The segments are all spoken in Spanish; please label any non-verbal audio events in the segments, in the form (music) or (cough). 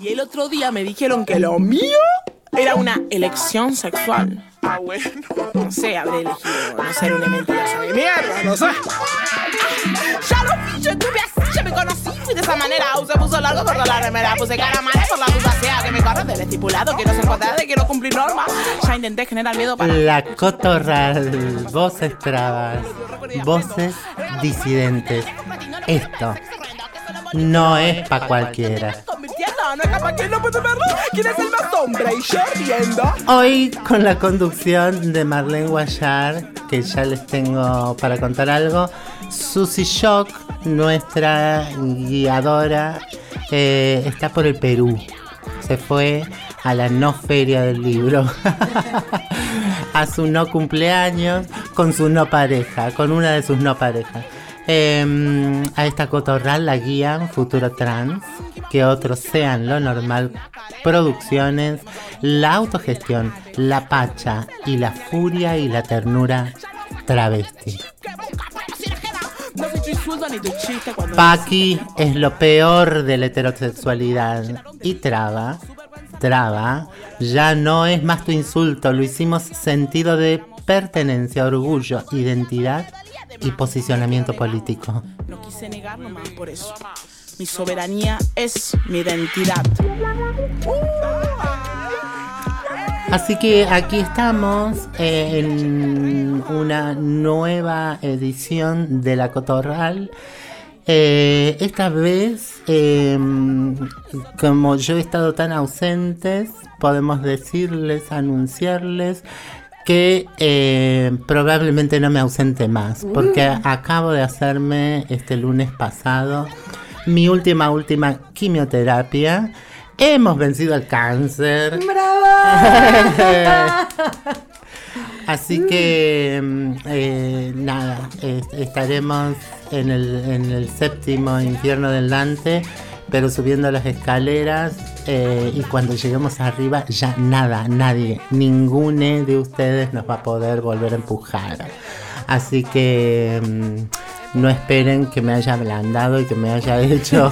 Y el otro día me dijeron que lo mío era una elección sexual. Ah, bueno. No sé, habré elegido no ser una mentirosa de mierda, no sé. Ya lo vi, yo estuve así, ya me conocí. Fui de esa manera, se puso largo por la remera. Puse cara mala por la sea que me corre del estipulado. Quiero ser cuadrada, quiero cumplir normas. Ya intenté generar miedo para. La cotorral, voces trabas, voces disidentes. Esto no es para cualquiera. Hoy con la conducción de Marlene Guayar, que ya les tengo para contar algo. Susi Shock, nuestra guiadora, eh, está por el Perú. Se fue a la no feria del libro, (laughs) a su no cumpleaños, con su no pareja, con una de sus no parejas. Em, a esta cotorral la guían Futuro Trans, que otros sean lo normal, producciones, la autogestión, la pacha y la furia y la ternura travesti. Paqui es lo peor de la heterosexualidad y traba, traba, ya no es más tu insulto, lo hicimos sentido de pertenencia, orgullo, identidad y posicionamiento político. No quise negarlo más por eso. Mi soberanía es mi identidad. Así que aquí estamos en una nueva edición de La Cotorral. Eh, esta vez, em, como yo he estado tan ausentes, podemos decirles, anunciarles que eh, probablemente no me ausente más, porque mm. acabo de hacerme este lunes pasado mi última, última quimioterapia. Hemos vencido el cáncer. ¡Bravo! (laughs) Así que mm, eh, nada, estaremos en el, en el séptimo infierno del Dante pero subiendo las escaleras eh, y cuando lleguemos arriba ya nada, nadie, ninguno de ustedes nos va a poder volver a empujar. Así que mm, no esperen que me haya ablandado y que me haya (laughs) hecho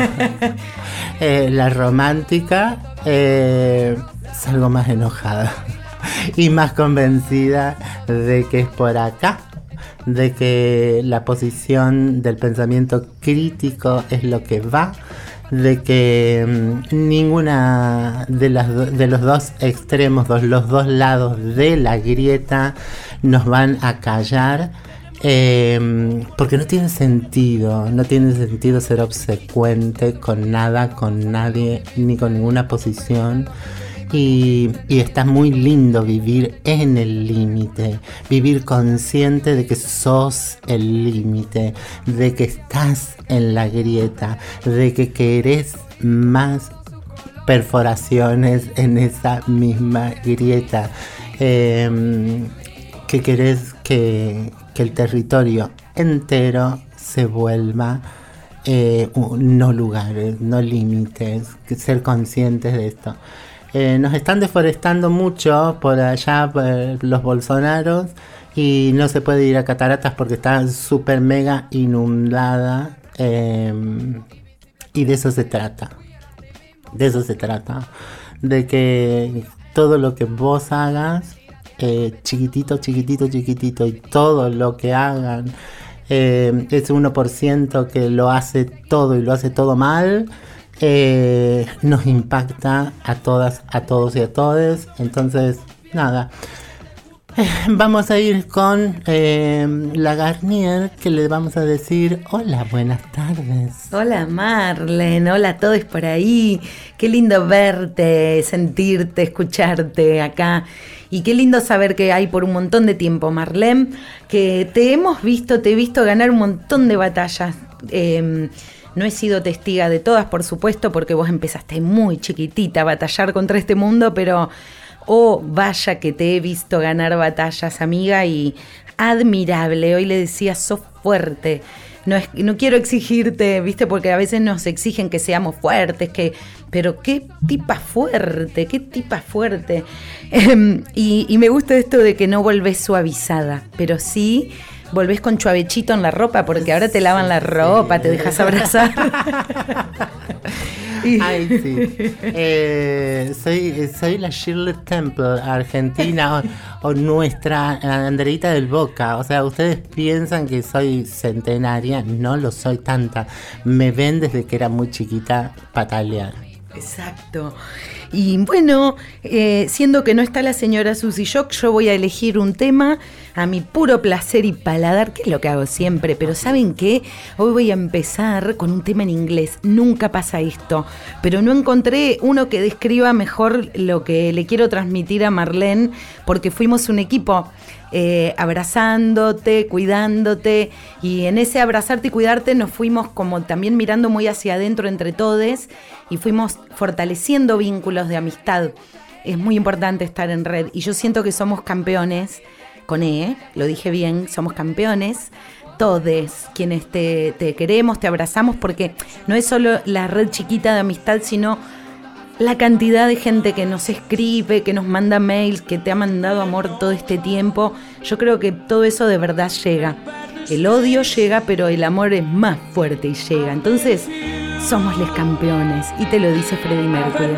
(laughs) eh, la romántica. Eh, salgo más enojada (laughs) y más convencida de que es por acá de que la posición del pensamiento crítico es lo que va de que mm, ninguna de, las de los dos extremos, los dos lados de la grieta nos van a callar. Em, porque no tiene sentido, no tiene sentido ser obsecuente con nada, con nadie, ni con ninguna posición. Y, está muy lindo vivir en el límite, vivir consciente de que sos el límite, de que estás en la grieta, de que querés más perforaciones en esa misma grieta, em, que querés que, el territorio entero se vuelva eh, no lugares, no límites, ser conscientes de esto. Eh, nos están deforestando mucho por allá los bolsonaros y no se puede ir a cataratas porque está súper mega inundada em, y de eso se trata de eso se trata de que todo lo que vos hagas eh, chiquitito chiquitito chiquitito y todo lo que hagan eh, ese 1% que lo hace todo y lo hace todo mal eh, nos impacta a todas, a todos y a todas. Entonces, nada. (laughs) Vamos a ir con eh, la Garnier que le vamos a decir hola, buenas tardes. Hola Marlen, hola a todos por ahí. Qué lindo verte, sentirte, escucharte acá. Y qué lindo saber que hay por un montón de tiempo, Marlene, que te hemos visto, te he visto ganar un montón de batallas. Eh, no he sido testiga de todas, por supuesto, porque vos empezaste muy chiquitita a batallar contra este mundo, pero oh, vaya que te he visto ganar batallas, amiga, y admirable. Hoy le decía, sos fuerte. No, es, no quiero exigirte, viste, porque a veces nos exigen que seamos fuertes, que, pero qué tipa fuerte, qué tipa fuerte. (laughs) Em, y, y me gusta esto de que no volvés suavizada, pero sí volvés con chuavechito en la ropa, porque ahora te lavan la ropa, te dejas (laughs) abrazar. (laughs) Ay, sí. (laughs) Eh, soy, soy la Shirley Temple argentina o, nuestra Andreita del Boca. O sea, ustedes piensan que soy centenaria, no lo soy tanta. Me ven desde que era muy chiquita patalear. Exacto. Y bueno, eh, siendo que no está la señora Susy Shock, yo voy a elegir un tema a mi puro placer y paladar, que es lo que hago siempre. Pero ¿saben qué? Hoy voy a empezar con un tema en inglés. Nunca pasa esto. Pero no encontré uno que describa mejor lo que le quiero transmitir a Marlene, porque fuimos un equipo. Eh, abrazándote, cuidándote, y en ese abrazarte y cuidarte nos fuimos como también mirando muy hacia adentro entre todos y fuimos fortaleciendo vínculos de amistad. Es muy importante estar en red y yo siento que somos campeones, con E, lo dije bien, somos campeones todos quienes te, te, queremos, te abrazamos, porque no es solo la red chiquita de amistad, sino la cantidad de gente que nos escribe, que nos manda mails, que te ha mandado amor todo este tiempo, yo creo que todo eso de verdad llega. El odio llega, pero el amor es más fuerte y llega. Entonces, somos los campeones. Y te lo dice Freddie Mercury,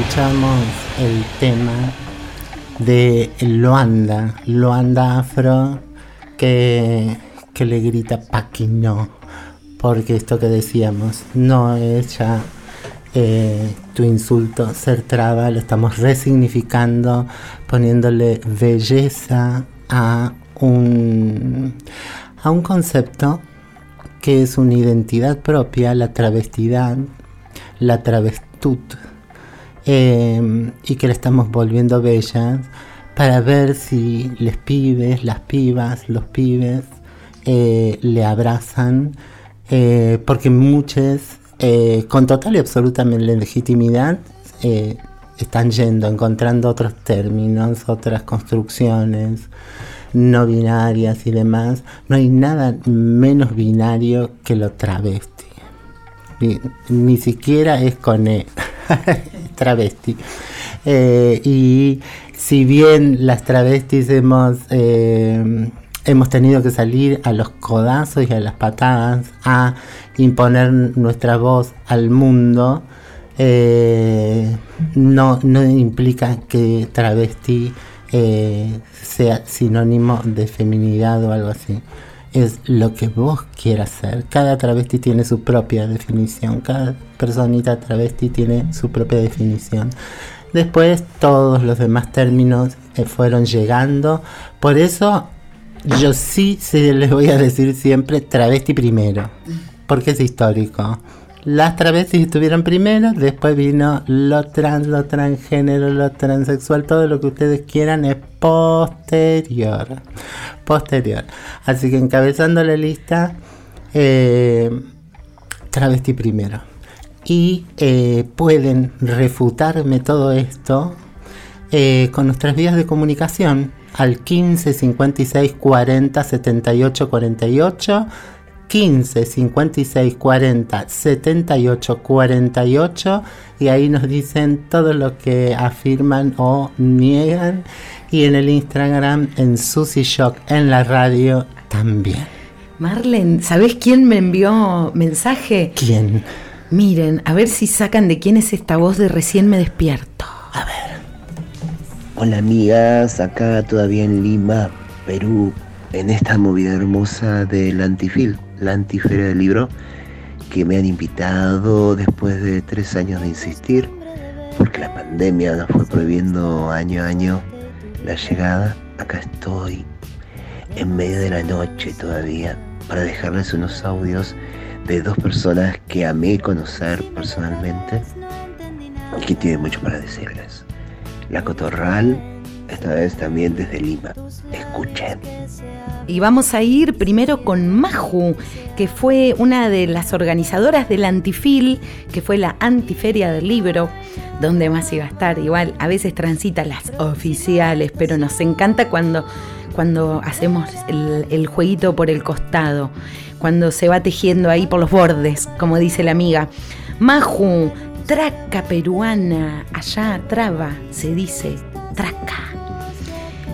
escuchamos el tema de Loanda, Loanda Afro, que, que le grita no porque esto que decíamos, no es ya eh, tu insulto ser traba, lo estamos resignificando, poniéndole belleza a un, a un concepto que es una identidad propia, la travestidad, la travestud Em, y que la estamos volviendo bellas para ver si les pibes, las pibas, los pibes eh, le abrazan, eh, porque muchos, eh, con total y absolutamente legitimidad, están yendo, encontrando otros términos, otras construcciones no binarias y demás. No hay nada menos binario que lo travesti. ni, siquiera es con E, (laughs) travesti. Eh, y si bien las travestis hemos, eh, hemos tenido que salir a los codazos y a las patadas a imponer nuestra voz al mundo, eh, no, no implica que travesti sea sinónimo de feminidad o algo así es lo que vos quieras ser. Cada travesti tiene su propia definición, cada personita travesti tiene su propia definición. Después todos los demás términos eh, fueron llegando. Por eso yo sí, sí les voy a decir siempre travesti primero, porque es histórico. Las travestis estuvieron primero, después vino lo trans, lo transgénero, lo transexual, todo lo que ustedes quieran es posterior. Posterior. Así que encabezando la lista, eh, travesti primero. Y eh, pueden refutarme todo esto eh, con nuestras vías de comunicación al 15 56 40 78 48 15 56 40 78 48 y ahí nos dicen todo lo que afirman o niegan y en el Instagram en Susi Shock en la radio también. Marlen, ¿sabes quién me envió mensaje? ¿Quién? Miren, a ver si sacan de quién es esta voz de recién me despierto. A ver. Hola amigas, acá todavía en Lima, Perú, en esta movida hermosa del Antifil la antiferia del libro, que me han invitado después de tres años de insistir, porque la pandemia nos fue prohibiendo año a año la llegada. Acá estoy, en medio de la noche todavía, para dejarles unos audios de dos personas que amé conocer personalmente y que tienen mucho para decirles. La Cotorral esta vez también desde Lima. Escuchen. Y vamos a ir primero con Maju, que fue una de las organizadoras del Antifil, que fue la Antiferia del Libro, donde más iba a estar. Igual, a veces transita las oficiales, pero nos encanta cuando, cuando hacemos el, el jueguito por el costado, cuando se va tejiendo ahí por los bordes, como dice la amiga. Maju, traca peruana, allá traba, se dice traca.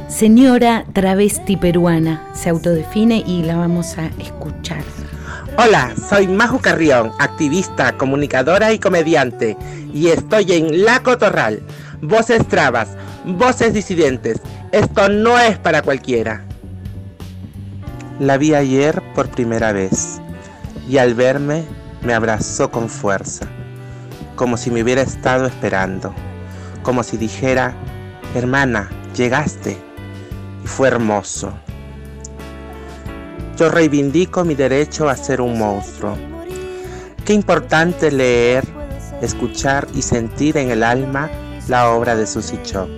Señora travesti peruana se autodefine y la vamos a escuchar. Hola, soy Maju Carrión, activista, comunicadora y comediante, y estoy en La Cotorral. Voces trabas, voces disidentes. Esto no es para cualquiera. La vi ayer por primera vez y al verme me abrazó con fuerza, como si me hubiera estado esperando, como si dijera, hermana, llegaste fue hermoso. Yo reivindico mi derecho a ser un monstruo. Qué importante leer, escuchar y sentir en el alma la obra de Susy Choc.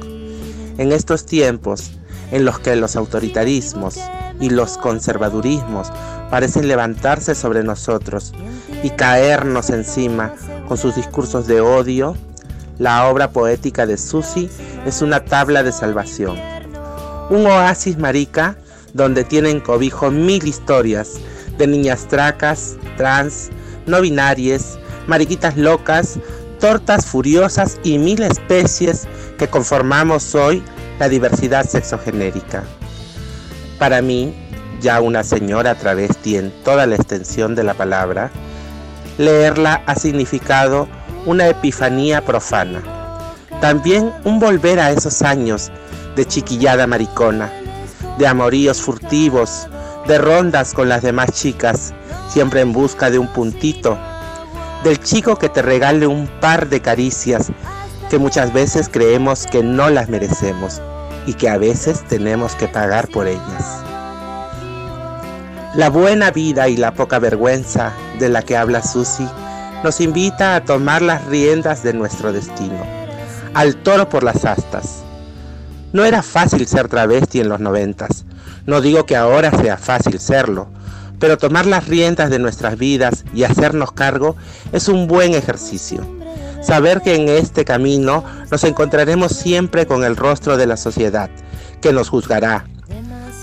En estos tiempos en los que los autoritarismos y los conservadurismos parecen levantarse sobre nosotros y caernos encima con sus discursos de odio, la obra poética de Susy es una tabla de salvación un oasis marica donde tienen cobijo mil historias de niñas tracas, trans, no binarias, mariquitas locas, tortas furiosas y mil especies que conformamos hoy la diversidad sexogenérica. Para mí, ya una señora travesti en toda la extensión de la palabra, leerla ha significado una epifanía profana. También un volver a esos años de chiquillada maricona, de amoríos furtivos, de rondas con las demás chicas, siempre en busca de un puntito, del chico que te regale un par de caricias que muchas veces creemos que no las merecemos y que a veces tenemos que pagar por ellas. La buena vida y la poca vergüenza de la que habla Susi nos invita a tomar las riendas de nuestro destino, al toro por las astas, no era fácil ser travesti en los noventas. No digo que ahora sea fácil serlo, pero tomar las riendas de nuestras vidas y hacernos cargo es un buen ejercicio. Saber que en este camino nos encontraremos siempre con el rostro de la sociedad, que nos juzgará,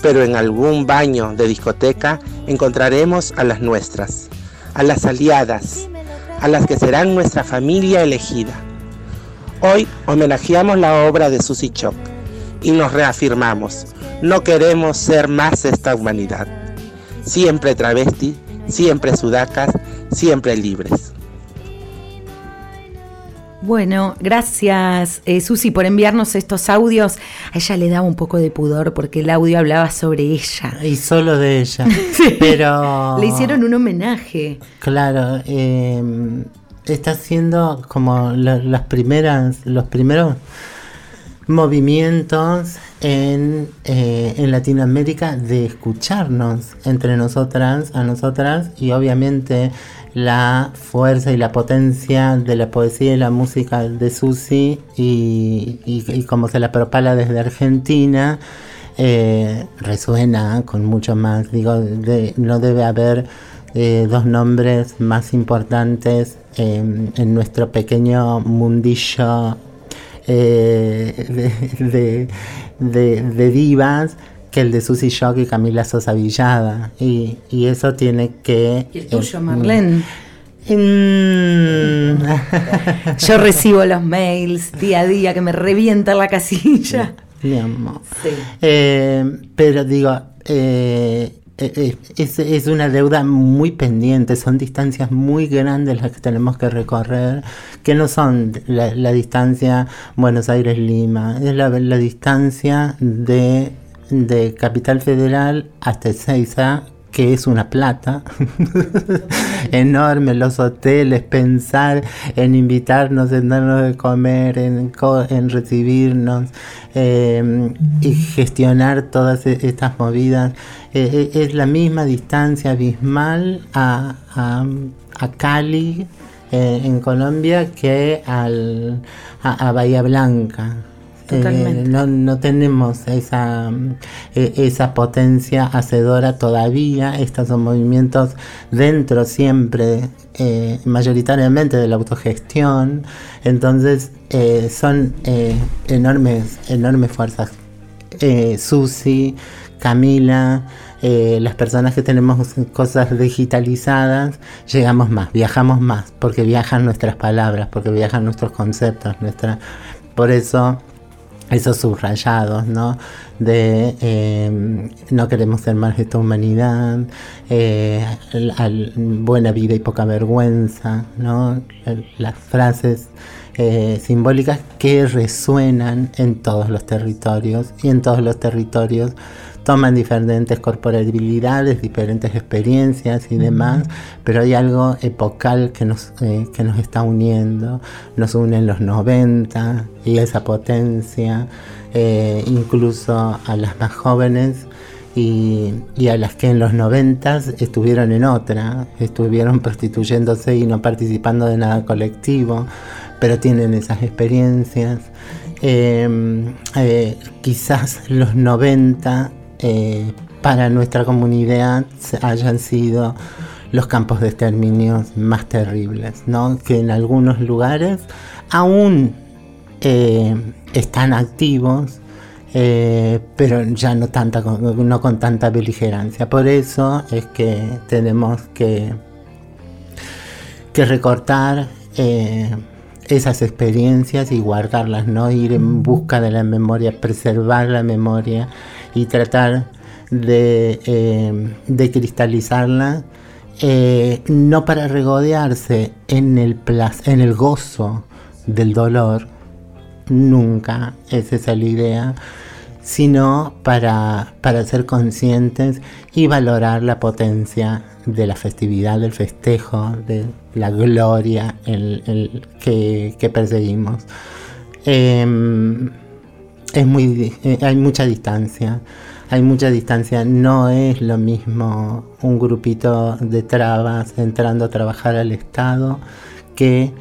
pero en algún baño de discoteca encontraremos a las nuestras, a las aliadas, a las que serán nuestra familia elegida. Hoy homenajeamos la obra de Susy Choc y nos reafirmamos, no queremos ser más esta humanidad. Siempre travesti, siempre sudacas, siempre libres. Bueno, gracias eh, Susi por enviarnos estos audios. A ella le daba un poco de pudor porque el audio hablaba sobre ella. Y solo de ella. (laughs) Pero. Le hicieron un homenaje. Claro, em, está haciendo como las primeras, los primeros movimientos en, eh, en Latinoamérica de escucharnos entre nosotras, a nosotras, y obviamente la fuerza y la potencia de la poesía y la música de Susi y, y, como se la propala desde Argentina, eh, resuena con mucho más. Digo, no debe haber eh, dos nombres más importantes en nuestro pequeño mundillo eh, de, de, de divas que el de Susy Shock y Camila Sosa Villada. Y, y eso tiene que... ¿Y el tuyo, Marlene? Yo recibo los mails día a día que me revienta la casilla. Mi amor. Eh, pero digo, eh, es, es, una deuda muy pendiente, son distancias muy grandes las que tenemos que recorrer, que no son la, la distancia Buenos Aires-Lima, es la, la distancia de de Capital Federal hasta Ezeiza, que es una plata (laughs) enorme, los hoteles, pensar en invitarnos, en darnos de comer, en, en recibirnos eh, y gestionar todas e-, estas movidas. Eh, eh, es la misma distancia abismal a, a, a Cali en Colombia que al, a Bahía Blanca. Eh, no, no, tenemos esa, eh, esa potencia hacedora todavía. Estos son movimientos dentro siempre, eh, mayoritariamente de la autogestión. Entonces son enormes, enormes fuerzas. Susi, Camila, las personas que tenemos cosas digitalizadas, llegamos más, viajamos más, porque viajan nuestras palabras, porque viajan nuestros conceptos, nuestra... Por eso esos subrayados, ¿no? De eh, no queremos ser más de esta humanidad, eh, buena vida y poca vergüenza, ¿no? Las frases eh, simbólicas que resuenan en todos los territorios y en todos los territorios toman diferentes corporalidades, diferentes experiencias y demás, pero hay algo epocal que nos, eh, que nos está uniendo, nos une en los 90 y esa potencia, eh, incluso a las más jóvenes. Y, y, a las que en los 90 estuvieron en otra, estuvieron prostituyéndose y no participando de nada colectivo, pero tienen esas experiencias. Eh, quizás los 90 eh, para nuestra comunidad hayan sido los campos de exterminio más terribles, que en algunos lugares aún eh, están activos, eh, pero ya no con tanta beligerancia. Por eso es que tenemos que, que recortar esas experiencias y guardarlas, ¿no? ir en busca de la memoria, preservar la memoria y tratar de, eh, cristalizarla, eh, no para regodearse en el, en el gozo del dolor, nunca es esa la idea, sino para, para ser conscientes y valorar la potencia de la festividad, del festejo, de la gloria el, que, perseguimos. Em, es muy, eh, hay mucha distancia, hay mucha distancia, no es lo mismo un grupito de trabas entrando a trabajar al Estado que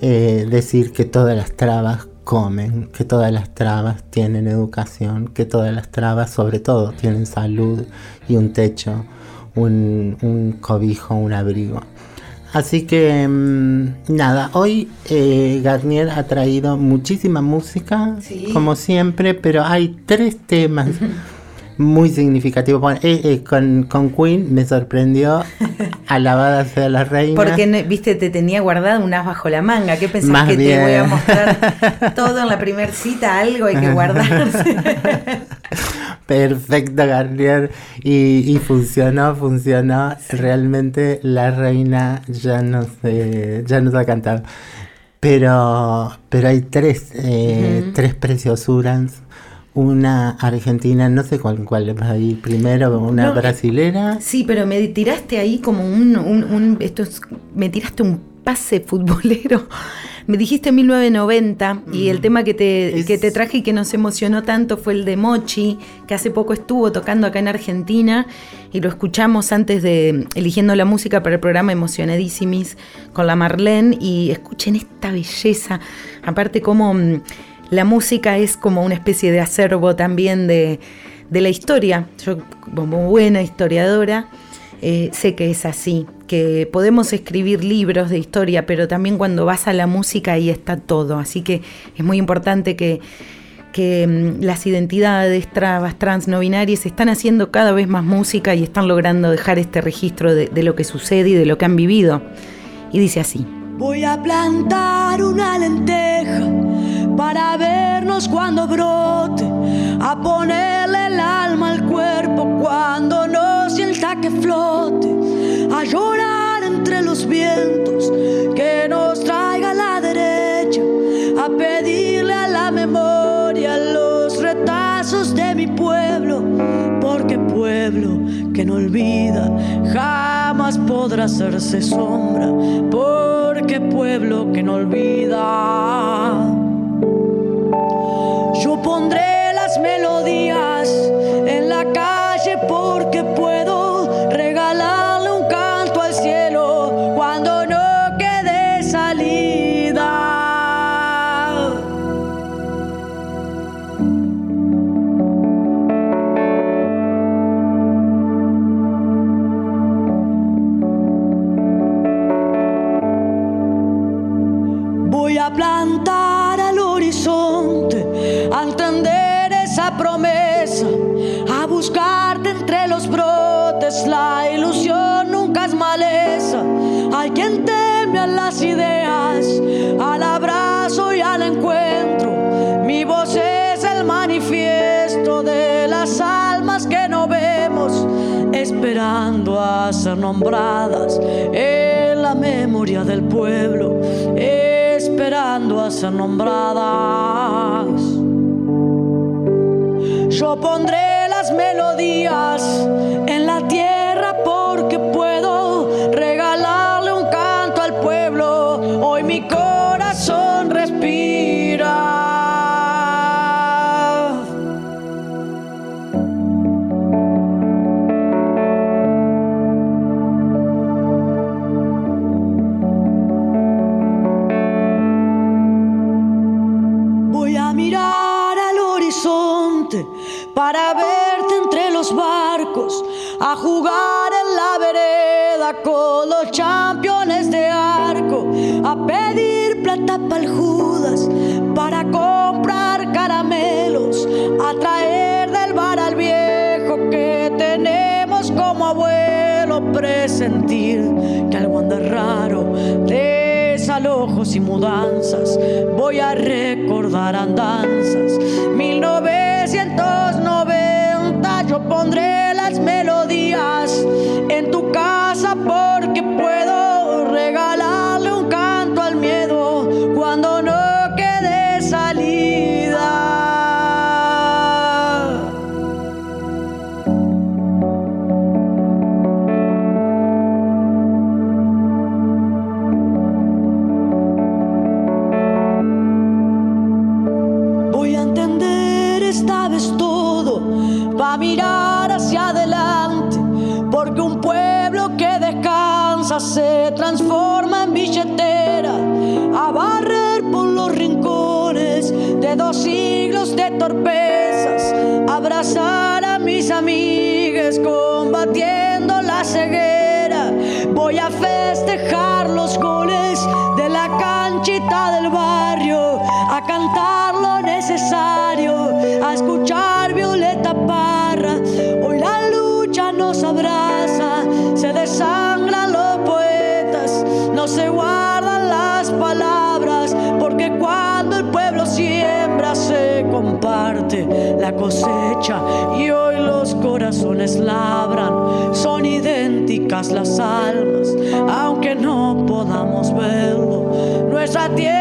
eh, decir que todas las trabas comen, que todas las trabas tienen educación, que todas las trabas sobre todo tienen salud y un techo, un, un cobijo, un abrigo. Así que mm, nada, hoy eh, Garnier ha traído muchísima música, como siempre, pero hay tres temas (laughs) muy significativo. Eh, eh, con, con, Queen me sorprendió, (laughs) alabada sea la reina. Porque, viste, te tenía guardado un as bajo la manga. ¿Qué pensás que te voy a mostrar (laughs) todo en la primer cita? Algo hay que guardarse. Perfecto, Garnier. Y, funcionó, funcionó. Realmente la reina ya no sé, ya nos ha cantado. Pero, pero hay tres, eh, tres preciosuras una argentina, no sé cuál, cuál va a ir primero, una brasilera. Sí, pero me tiraste ahí como un, un, esto me tiraste un pase futbolero. Me dijiste 1990 y el tema que te, que te traje y que nos emocionó tanto fue el de Mochi, que hace poco estuvo tocando acá en Argentina y lo escuchamos antes de eligiendo la música para el programa Emocionadísimis con la Marlene y escuchen esta belleza, aparte como mm, la música es como una especie de acervo también de, la historia. Yo, como buena historiadora, eh, sé que es así, que podemos escribir libros de historia, pero también cuando vas a la música ahí está todo. Así que es muy importante que, mm, las identidades trabas, trans, no binarias están haciendo cada vez más música y están logrando dejar este registro de, de lo que sucede y de lo que han vivido. Y dice así. Voy a plantar una lenteja para vernos cuando brote, a ponerle el alma al cuerpo cuando no sienta que flote, a llorar entre los vientos que nos traiga la derecha, a pedirle a la memoria los retazos de mi pueblo, porque pueblo que no olvida jamás podrá hacerse sombra, porque pueblo que no olvida en a ser nombradas en la memoria del pueblo, esperando a ser nombradas. Yo pondré las melodías a jugar en la vereda con los championes de arco, a pedir plata para Judas, para comprar caramelos, a traer del bar al viejo que tenemos como abuelo, presentir que algo anda raro. Desalojos y mudanzas, voy a recordar andanzas. 1900 casa labran, son idénticas las almas, aunque no podamos verlo. Nuestra tierra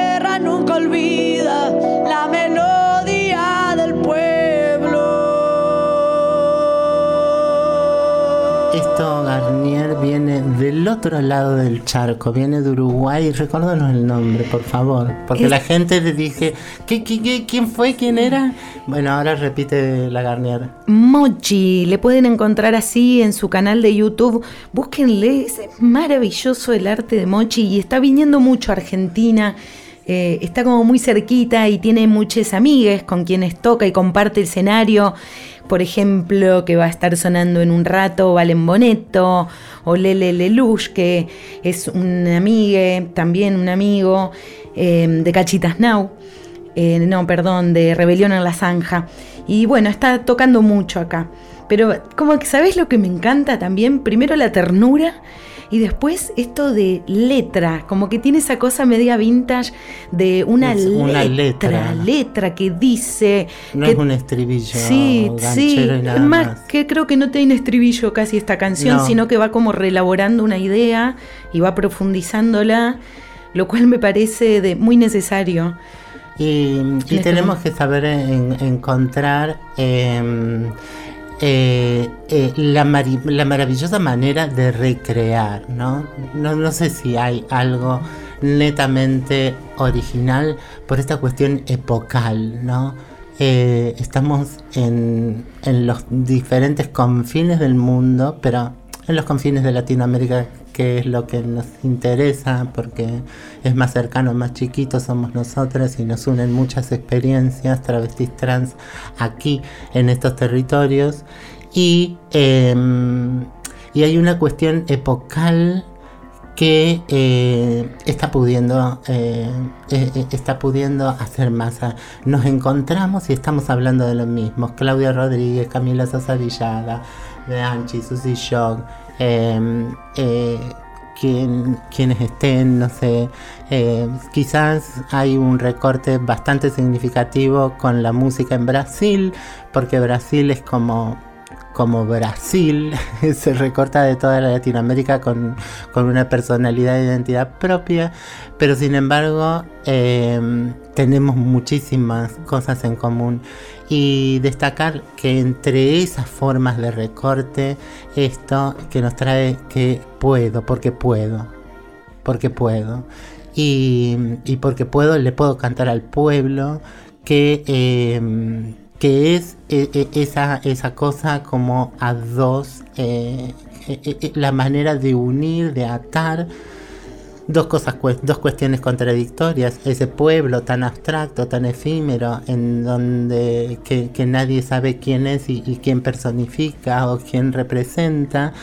del otro lado del charco, viene de Uruguay. Recuérdanos el nombre, por favor. Porque Es- la gente le dije, ¿qué, qué, qué- quién fue? ¿Quién era? Bueno, ahora repite la Garnier. Mochi, le pueden encontrar así en su canal de YouTube. Búsquenle, es maravilloso el arte de Mochi y está viniendo mucho a Argentina. Eh, está como muy cerquita y tiene muchas amigas con quienes toca y comparte el escenario. Por ejemplo, que va a estar sonando en un rato Valen Boneto o Lele Lelouch, que es una amiga, también un amigo eh, de Cachitas Now. Eh, no, perdón, de Rebelión en la Zanja. Y bueno, está tocando mucho acá. Pero como que, ¿sabes lo que me encanta también? Primero la ternura y después esto de letra, como que tiene esa cosa media vintage de una, Es una letra, letra. letra que dice... No que- es un estribillo Sí, sí, y nada más, más. que creo que no tiene estribillo casi esta canción, No. sino que va como reelaborando una idea y va profundizándola, lo cual me parece de muy necesario. Y, este tenemos que saber en- encontrar eh, eh, eh, la, maravillosa manera de recrear, ¿no? ¿no? No sé si hay algo netamente original por esta cuestión epocal, ¿no? Eh, estamos en, en los diferentes confines del mundo, pero en los confines de Latinoamérica, que es lo que nos interesa, porque es más cercano, más chiquito, somos nosotras y nos unen muchas experiencias travestis trans aquí en estos territorios. Y, em, y hay una cuestión epocal que eh, está pudiendo eh, eh, está pudiendo hacer masa. Nos encontramos y estamos hablando de lo mismo. Claudia Rodríguez, Camila Sosa Villada, Anchi, Susy Shock, eh, eh, quien- quienes estén, no sé, eh, quizás hay un recorte bastante significativo con la música en Brasil, porque Brasil es como como Brasil (laughs) se recorta de toda la Latinoamérica con, con una personalidad e identidad propia, pero sin embargo eh, tenemos muchísimas cosas en común y destacar que entre esas formas de recorte, esto que nos trae que puedo, porque puedo, porque puedo. Y, y porque puedo, le puedo cantar al pueblo que, eh, que es eh, eh, esa, esa cosa como a dos, eh, eh, la manera de unir, de atar dos cosas, dos cuestiones contradictorias. Ese pueblo tan abstracto, tan efímero, en donde que, nadie sabe quién es y, y quién personifica o quién representa,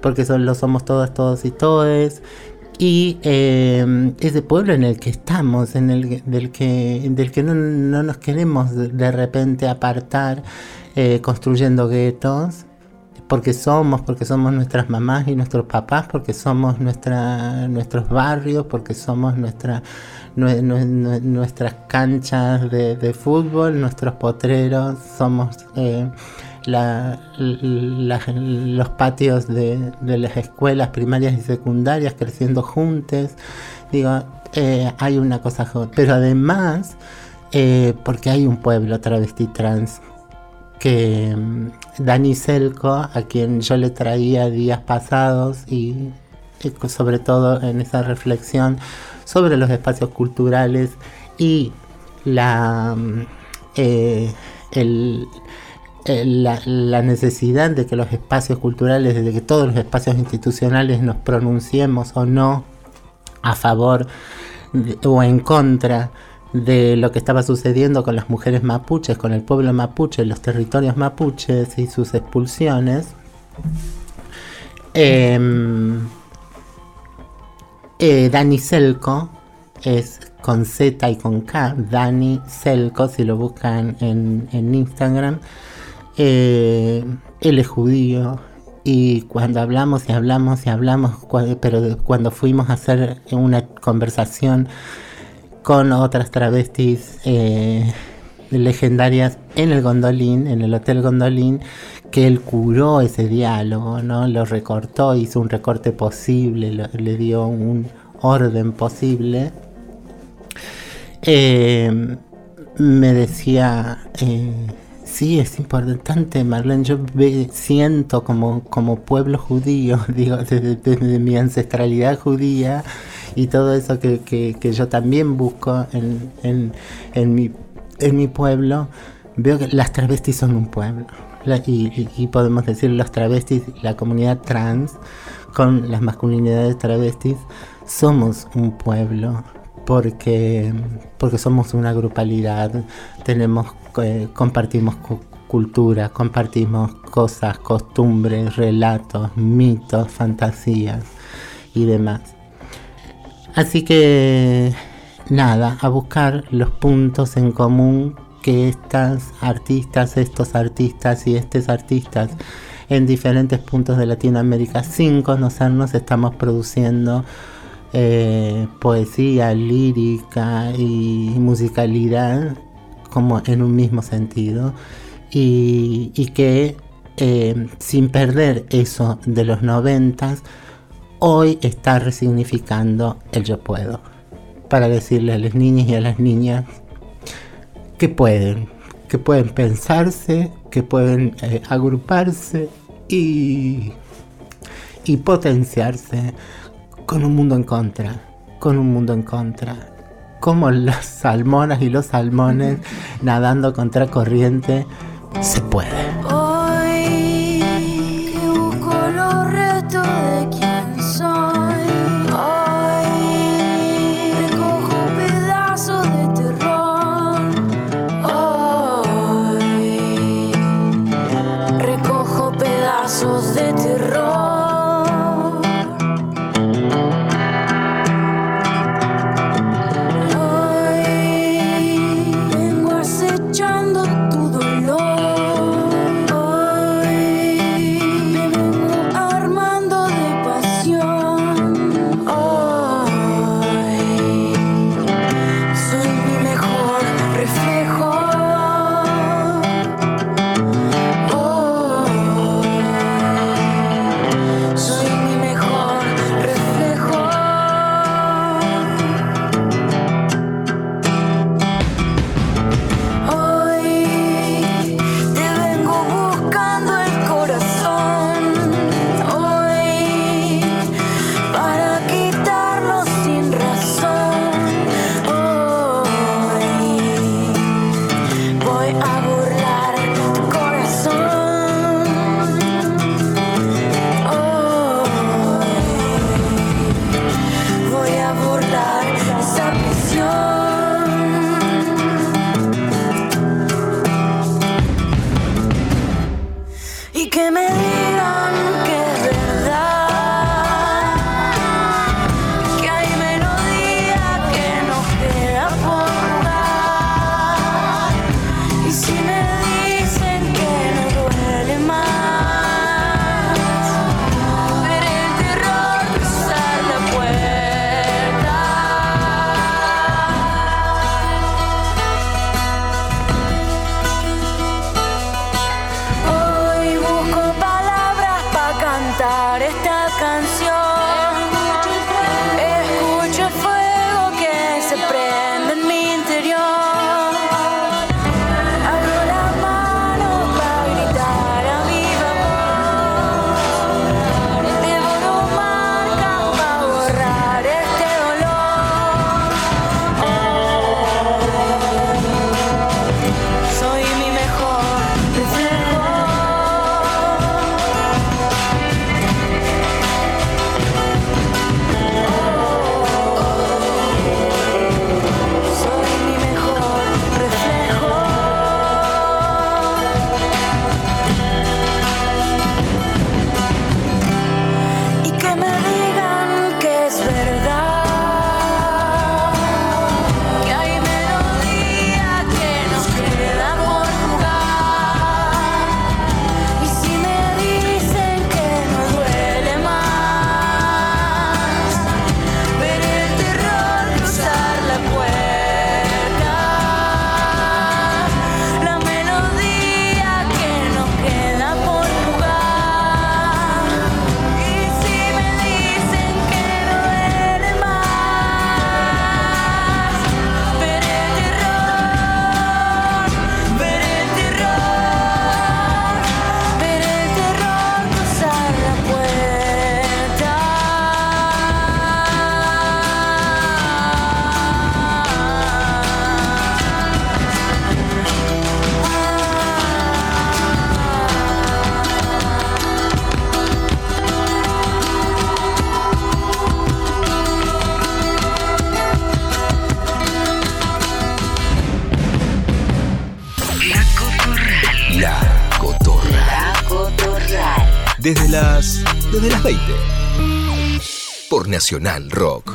porque son, lo somos todas, todos y todes. Y eh, ese pueblo en el que estamos, en el del que, del que no, no nos queremos de- repente apartar, eh, construyendo guetos, porque somos, porque somos nuestras mamás y nuestros papás, porque somos nuestra, nuestros barrios, porque somos nuestra, nue- nue- nue- nuestras canchas de, de fútbol, nuestros potreros, somos eh, los patios de, las escuelas primarias y secundarias creciendo juntos. Digo, eh, hay una cosa, pero además, eh, porque hay un pueblo travesti trans que mm, Dani Selco, a quien yo le traía días pasados y, sobre todo en esa reflexión sobre los espacios culturales y la, mm, eh, el- la, la necesidad de que los espacios culturales, de que todos los espacios institucionales nos pronunciemos o no a favor o en contra de lo que estaba sucediendo con las mujeres mapuches, con el pueblo mapuche, los territorios mapuches y sus expulsiones. Em, eh, Dani Selco es con Z y con K, Dani Selco, si lo buscan en, Instagram. Eh, él es judío y cuando hablamos y hablamos y hablamos, pero cuando fuimos a hacer una conversación con otras travestis eh, legendarias en el Gondolín, en el Hotel Gondolín, que él curó ese diálogo, ¿no? Lo recortó, hizo un recorte posible, le dio un orden posible. Eh, me decía, sí, es importante, Marlene, yo siento como, como pueblo judío, (laughs) digo, desde, mi ancestralidad judía y todo eso que, yo también busco en, en, mi, en mi pueblo, veo que las travestis son un pueblo. Y, podemos decir los travestis, la comunidad trans, con las masculinidades travestis, somos un pueblo porque, porque somos una grupalidad, tenemos, eh, compartimos cultura, compartimos cosas, costumbres, relatos, mitos, fantasías y demás. Así que nada, a buscar los puntos en común que estas artistas, estos artistas y estos artistas en diferentes puntos de Latinoamérica, sin conocernos, estamos produciendo eh, poesía, lírica y musicalidad como en un mismo sentido y, que eh, sin perder eso de los noventas, hoy está resignificando el yo puedo para decirle a las niñas y a las niñas que pueden, que pueden pensarse, que pueden eh, agruparse y, y potenciarse con un mundo en contra, con un mundo en contra. Como las salmonas y los salmones nadando contra corriente, se puede. Desde las. desde las 20. Por Nacional Rock.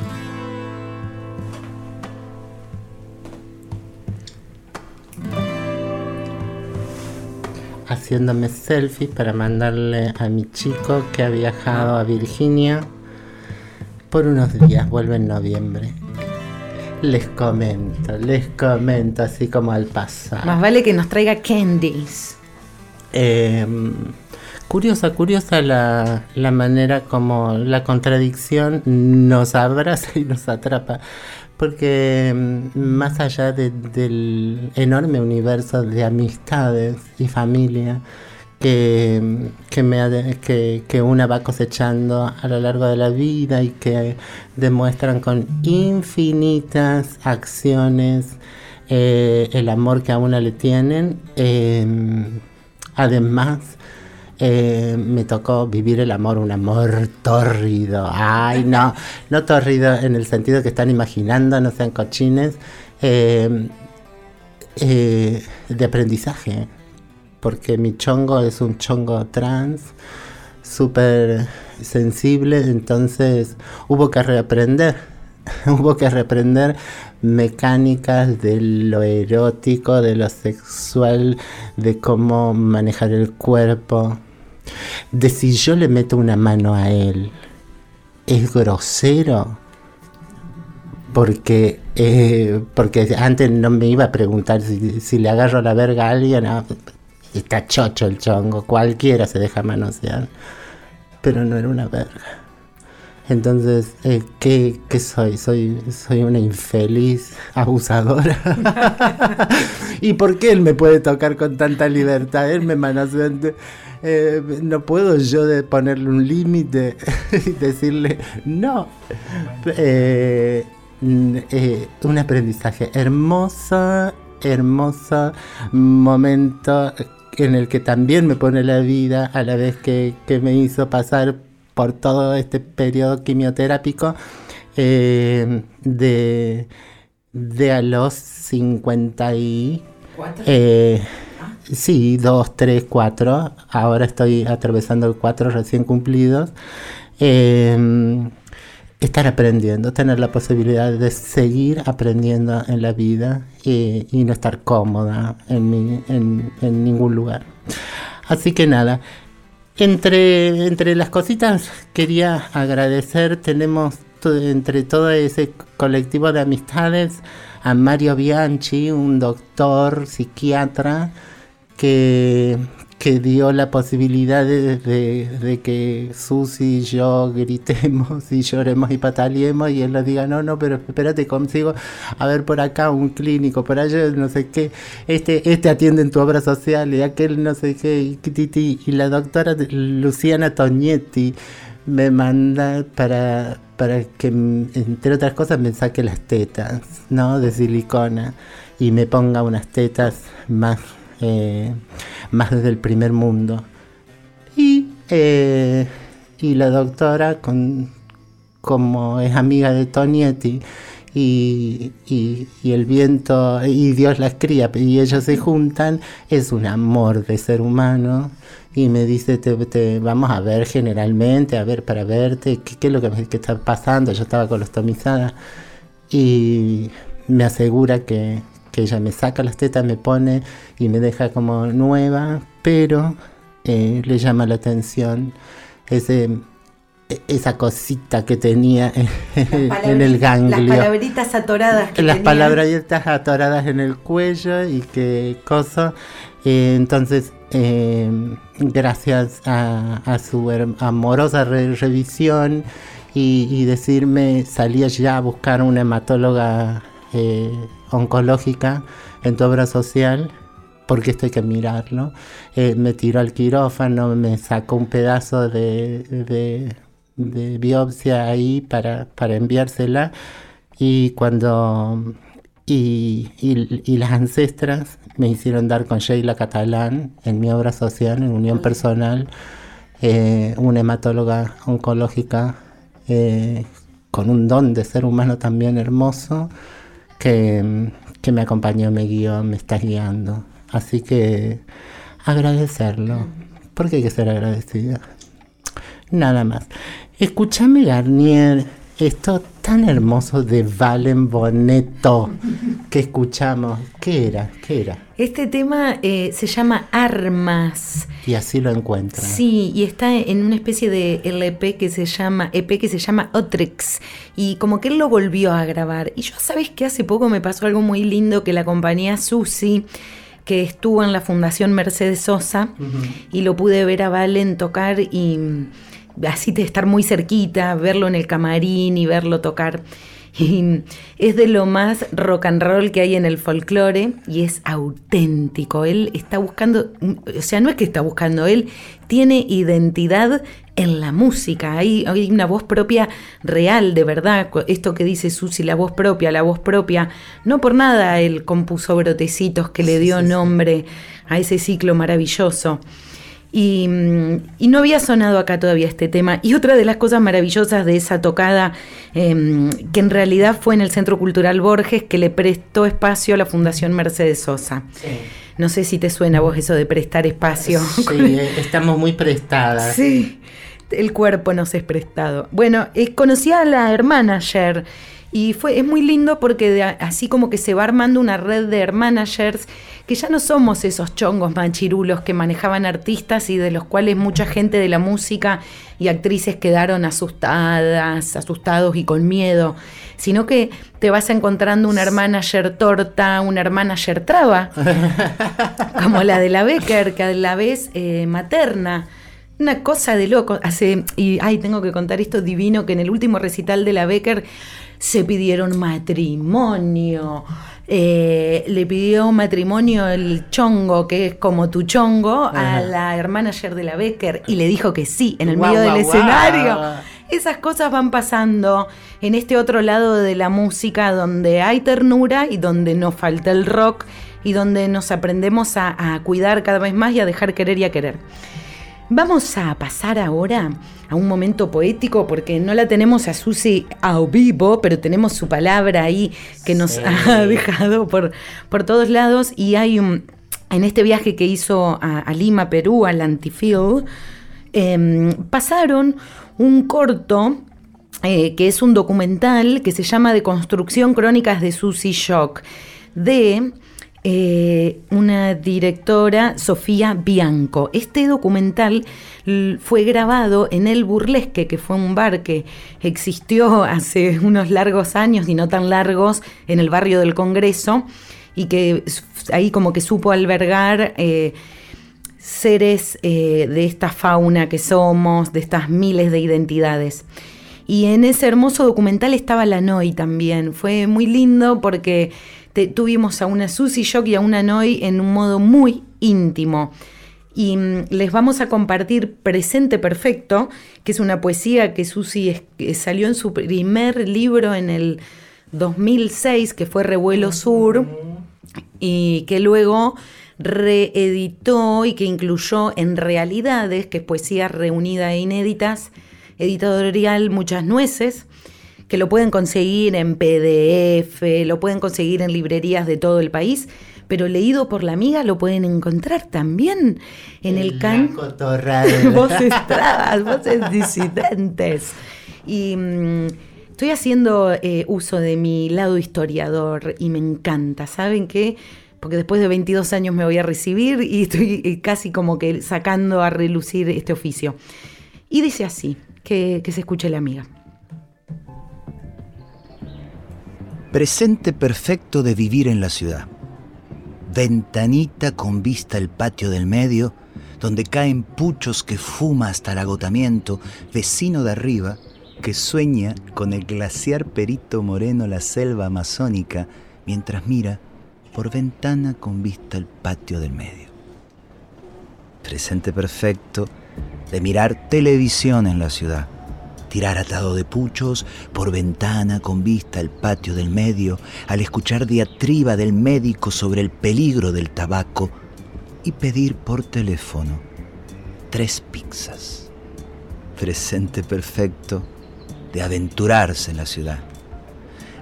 haciéndome selfies para mandarle a mi chico que ha viajado a Virginia por unos días, vuelve en noviembre. Les comento, les comento así como al pasar. Más vale que nos traiga candies. Em, curiosa, curiosa la, la manera como la contradicción nos abraza y nos atrapa porque mm, más allá del enorme universo de amistades y familia que, mm, que, que, una va cosechando a lo largo de la vida y que demuestran con infinitas acciones eh, el amor que a una le tienen, em, además eh, me tocó vivir el amor, un amor tórrido. Ay, no, no tórrido en el sentido que están imaginando, no sean cochines. Eh, eh, de aprendizaje, porque mi chongo es un chongo trans, súper sensible, entonces hubo que reaprender, (laughs) hubo que reaprender mecánicas de lo erótico, de lo sexual, de cómo manejar el cuerpo, de si yo le meto una mano a él, es grosero. Porque, eh, porque antes no me iba a preguntar si, le agarro la verga a alguien. Ah, está chocho el chongo, cualquiera se deja manosear. Pero no era una verga. Entonces, eh, ¿qué, soy? soy? Soy una infeliz abusadora. (laughs) ¿Y por qué él me puede tocar con tanta libertad? Él me manosea. Eh, no puedo yo ponerle un límite (laughs) y decirle no. Eh, eh, un aprendizaje hermoso, hermoso momento en el que también me pone la vida a la vez que, me hizo pasar por todo este periodo quimioterápico de, de a los 50 y... Sí, dos, tres, cuatro. Ahora estoy atravesando el cuatro recién cumplidos. Em, estar aprendiendo, tener la posibilidad de seguir aprendiendo en la vida y, no estar cómoda en, en, ningún lugar. Así que nada, entre, entre las cositas quería agradecer, tenemos entre todo ese colectivo de amistades a Mario Bianchi, un doctor psiquiatra, que, dio la posibilidad de, que Susi y yo gritemos y lloremos y pataleemos y él nos diga, no, no, pero espérate, consigo, a ver por acá un clínico, por allá no sé qué, este, este atiende en tu obra social y aquel no sé qué, y, y la doctora Luciana Toñetti me manda para, para que, entre otras cosas, me saque las tetas, ¿no? De silicona y me ponga unas tetas más eh, más desde el primer mundo. Y, eh, y la doctora, con, como es amiga de Tonietti, y, y, el viento y Dios las cría y ellos se juntan, es un amor de ser humano. Y me dice, te, vamos a ver generalmente, a ver para verte, qué, es lo que, que, está pasando. Yo estaba colostomizada y me asegura que, que ella me saca las tetas, me pone y me deja como nueva, pero eh, le llama la atención ese esa cosita que tenía (laughs) en, el ganglio. Las palabritas atoradas que Las palabritas atoradas en el cuello y qué cosa. Eh, entonces, eh, gracias a, su amorosa revisión y, y, decirme, salía ya a buscar una hematóloga oncológica en tu obra social, porque esto hay que mirarlo. Eh, me tiró al quirófano, me sacó un pedazo de, biopsia ahí para, para, enviársela. Y cuando. Y, las ancestras me hicieron dar con Sheila Catalán en mi obra social, en Unión Personal, eh, una hematóloga oncológica eh, con un don de ser humano también hermoso que, me acompañó, me guió, me está guiando. Así que agradecerlo, porque hay que ser agradecida. Nada más. Escúchame, Garnier, esto tan hermoso de Valen Boneto que escuchamos. ¿Qué era? ¿Qué era? Este tema eh, se llama Armas. Y así lo encuentran. Sí, y está en una especie de LP que se llama EP que se llama Otrix y como que él lo volvió a grabar. Y yo sabes que hace poco me pasó algo muy lindo que la compañía Susi que estuvo en la Fundación Mercedes Sosa y lo pude ver a Valen tocar y así de estar muy cerquita, verlo en el camarín y verlo tocar. (laughs) Y es de lo más rock and roll que hay en el folclore y es auténtico. Él está buscando, o sea, no es que está buscando, él tiene identidad en la música. Hay, hay una voz propia real, de verdad. Esto que dice Susi, la voz propia, la voz propia. No por nada él compuso Brotecitos que le dio nombre a ese ciclo maravilloso. Mm, y, no había sonado acá todavía este tema. Y otra de las cosas maravillosas de esa tocada, em, que en realidad fue en el Centro Cultural Borges, que le prestó espacio a la Fundación Mercedes Sosa. No sé si te suena a vos eso de prestar espacio. Sí, (laughs) eh, estamos muy prestadas. Sí, el cuerpo nos es prestado. Bueno, eh, conocí a la hermana ayer y fue, es muy lindo porque así como que se va armando una red de managers que ya no somos esos chongos manchirulos que manejaban artistas y de los cuales mucha gente de la música y actrices quedaron asustadas, asustados y con miedo, sino que te vas encontrando una manager torta, una manager traba, (laughs) como la de la Becker, que a la vez eh, materna. Una cosa de loco. Hace, y ay, tengo que contar esto divino que en el último recital de la Becker se pidieron matrimonio. Eh, le pidió matrimonio el chongo, que es como tu chongo, a la hermana de la Becker y le dijo que sí, en el medio del escenario. Esas cosas van pasando en este otro lado de la música donde hay ternura y donde no falta el rock y donde nos aprendemos a cuidar cada vez más y a dejar querer y a querer. Vamos a pasar ahora a un momento poético porque no la tenemos a Susi a vivo, pero tenemos su palabra ahí que nos ha (laughs) dejado por, por todos lados. Y hay un, en este viaje que hizo a, Lima, Perú, al Antifield, em, pasaron un corto eh, que es un documental que se llama De Construcción Crónicas de Susi Shock, de eh, una directora, Sofía Bianco. Este documental fue grabado en El Burlesque, que fue un bar que existió (laughs) hace unos largos años y no tan largos en el barrio del Congreso y que ahí como que supo albergar eh, seres eh, de esta fauna que somos, de estas miles de identidades. Y en ese hermoso documental estaba la Noi también. Fue muy lindo porque tuvimos a una Susi Shock y a una Noi en un modo muy íntimo. Y mm, les vamos a compartir Presente Perfecto, que es una poesía que Susi salió en su primer libro en el 2006, que fue Revuelo Sur, y que luego reeditó y que incluyó en Realidades, que es poesía reunida e inéditas, editorial Muchas Nueces, que lo pueden conseguir en PDF, lo pueden conseguir en librerías de todo el país, pero leído por la amiga lo pueden encontrar también en el, canto. (laughs) voces trabas, voces disidentes. Y mm, estoy haciendo eh, uso de mi lado historiador y me encanta. ¿Saben qué? Porque después de 22 años me voy a recibir y estoy eh, casi como que sacando a relucir este oficio. Y dice así, que, que se escuche la amiga. Presente perfecto de vivir en la ciudad. Ventanita con vista al patio del medio, donde caen puchos que fuma hasta el agotamiento, vecino de arriba, que sueña con el glaciar Perito Moreno la selva amazónica, mientras mira por ventana con vista al patio del medio. Presente perfecto de mirar televisión en la ciudad tirar atado de puchos por ventana con vista al patio del medio, al escuchar diatriba del médico sobre el peligro del tabaco y pedir por teléfono tres pizzas. Presente perfecto de aventurarse en la ciudad.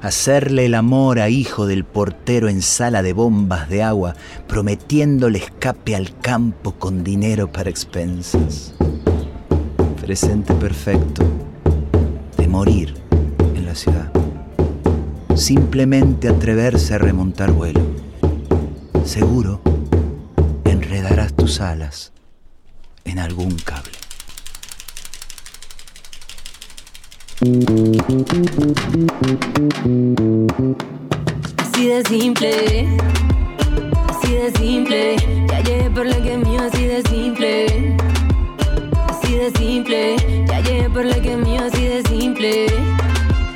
Hacerle el amor a hijo del portero en sala de bombas de agua, prometiéndole escape al campo con dinero para expensas presente perfecto morir en la ciudad. Simplemente atreverse a remontar vuelo. Seguro enredarás tus alas en algún cable. Así de simple, así de simple, ya llegué por lo que mío, así de simple, así de simple, ya llegué por lo que mío,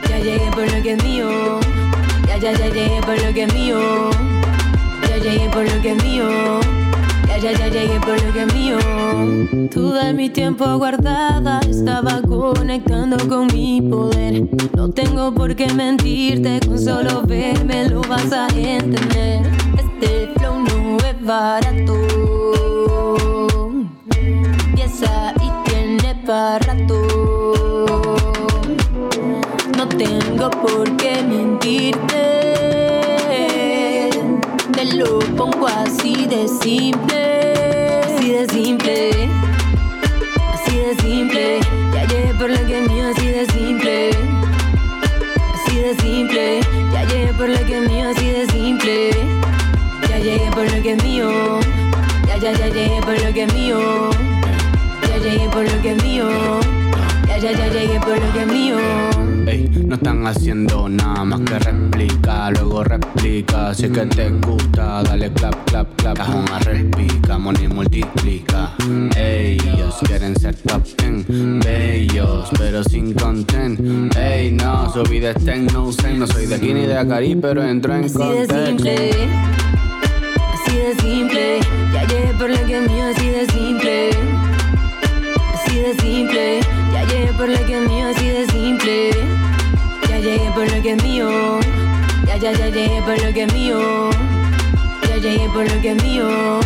ya llegué por lo que es mío, ya ya ya llegué por lo que es mío, ya llegué por lo que es mío. Ya, ya, llegué por lo que es mío. Tuve mi tiempo guardada, estaba conectando con mi poder. No tengo por qué mentirte, con solo verme lo vas a entender. Este flow no es barato. Piensa y tiene para rato. Tengo por qué mentirte. Te lo pongo así de simple, así de simple, así de simple. Ya llegué por lo que es mío, así de simple, así de simple. Ya llegué por lo que es mío, así de simple. Ya llegué por lo que es mío, ya ya ya llegué por lo que es mío, ya llegué por lo que es mío, ya ya llegué por lo que es mío. Ey, no están haciendo nada más que replica, luego replica. Si que te gusta, dale clap, clap, clap. Es una replica, money multiplica. Ellos quieren ser top ten, bellos, pero sin content. Ey, no, su vida está en no zen. No soy de aquí ni de Acari, pero entro en Así de simple, así de simple. Ya llegué por lo que es mío, así de simple. Así de simple, llegué por lo que es mío, así de simple. Ya llegué por lo que es mío, ya ya ya llegué por lo que es mío. Ya llegué por lo que es mío,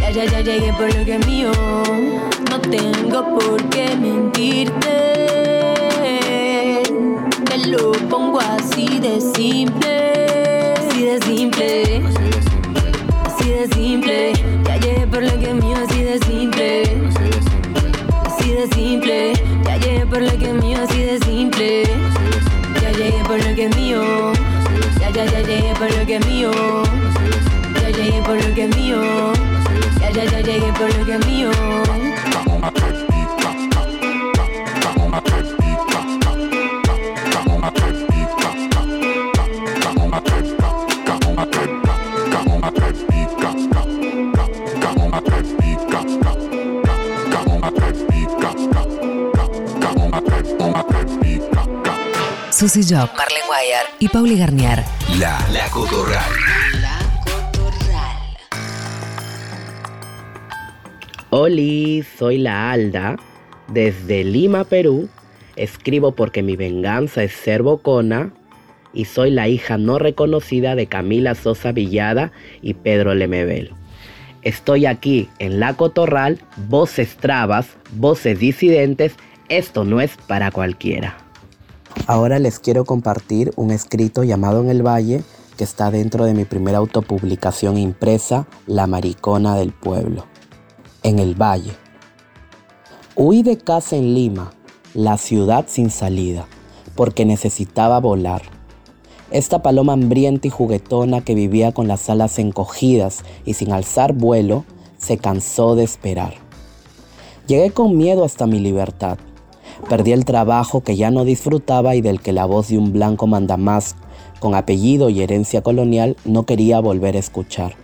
ya ya ya llegué por lo que es mío. No tengo por qué mentirte, te lo pongo así de simple, así de simple. Así de simple, ya llegué por lo que es mío, así de simple. Así de simple, ya llegué por lo que es mío, así de simple. Ya llegué por lo que es mío, ya ya ya llegué por lo que es mío. Ya llegué por lo que es mío, ya ya ya llegué por lo que es mío. Susy Job, Marlene Guayar y Pauli Garnier. La, la Cotorral. Oli, soy la Alda. Desde Lima, Perú. Escribo porque mi venganza es ser bocona. Y soy la hija no reconocida de Camila Sosa Villada y Pedro Lemebel. Estoy aquí en La Cotorral, voces trabas, voces disidentes. Esto no es para cualquiera. Ahora les quiero compartir un escrito llamado En el Valle que está dentro de mi primera autopublicación impresa, La Maricona del Pueblo. En el Valle. Huí de casa en Lima, la ciudad sin salida, porque necesitaba volar. Esta paloma hambrienta y juguetona que vivía con las alas encogidas y sin alzar vuelo, se cansó de esperar. Llegué con miedo hasta mi libertad. Perdí el trabajo que ya no disfrutaba y del que la voz de un blanco mandamás con apellido y herencia colonial no quería volver a escuchar.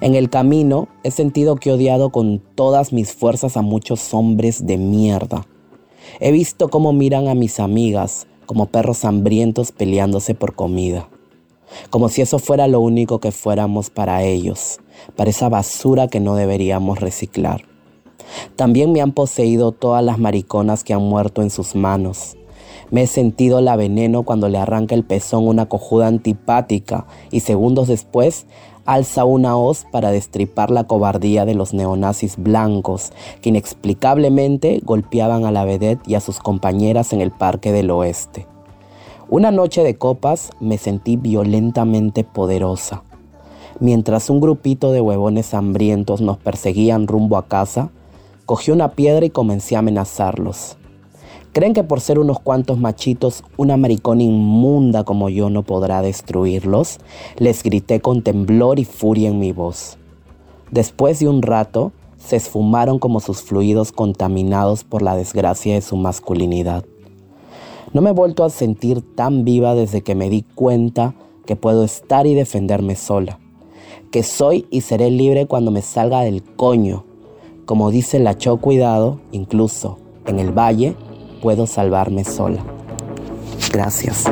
En el camino he sentido que he odiado con todas mis fuerzas a muchos hombres de mierda. He visto cómo miran a mis amigas como perros hambrientos peleándose por comida. Como si eso fuera lo único que fuéramos para ellos, para esa basura que no deberíamos reciclar. También me han poseído todas las mariconas que han muerto en sus manos. Me he sentido la veneno cuando le arranca el pezón una cojuda antipática y segundos después alza una hoz para destripar la cobardía de los neonazis blancos que inexplicablemente golpeaban a la vedette y a sus compañeras en el Parque del Oeste. Una noche de copas me sentí violentamente poderosa. Mientras un grupito de huevones hambrientos nos perseguían rumbo a casa, Cogí una piedra y comencé a amenazarlos. ¿Creen que por ser unos cuantos machitos, una maricona inmunda como yo no podrá destruirlos? Les grité con temblor y furia en mi voz. Después de un rato, se esfumaron como sus fluidos contaminados por la desgracia de su masculinidad. No me he vuelto a sentir tan viva desde que me di cuenta que puedo estar y defenderme sola, que soy y seré libre cuando me salga del coño. Como dice la Cho Cuidado, incluso en el valle puedo salvarme sola. Gracias.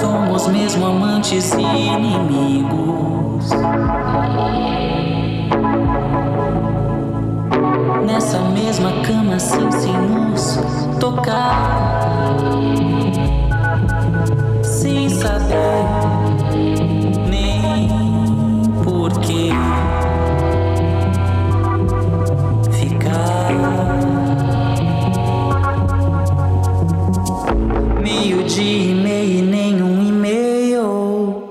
Somos mesmo amantes e inimigos. Nessa mesma cama sem nos tocar. Sem saber nem porquê. Meio-dia e meio nenhum e-mail.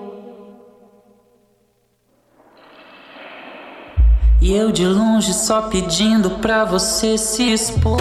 E eu de longe só pedindo pra você se expor.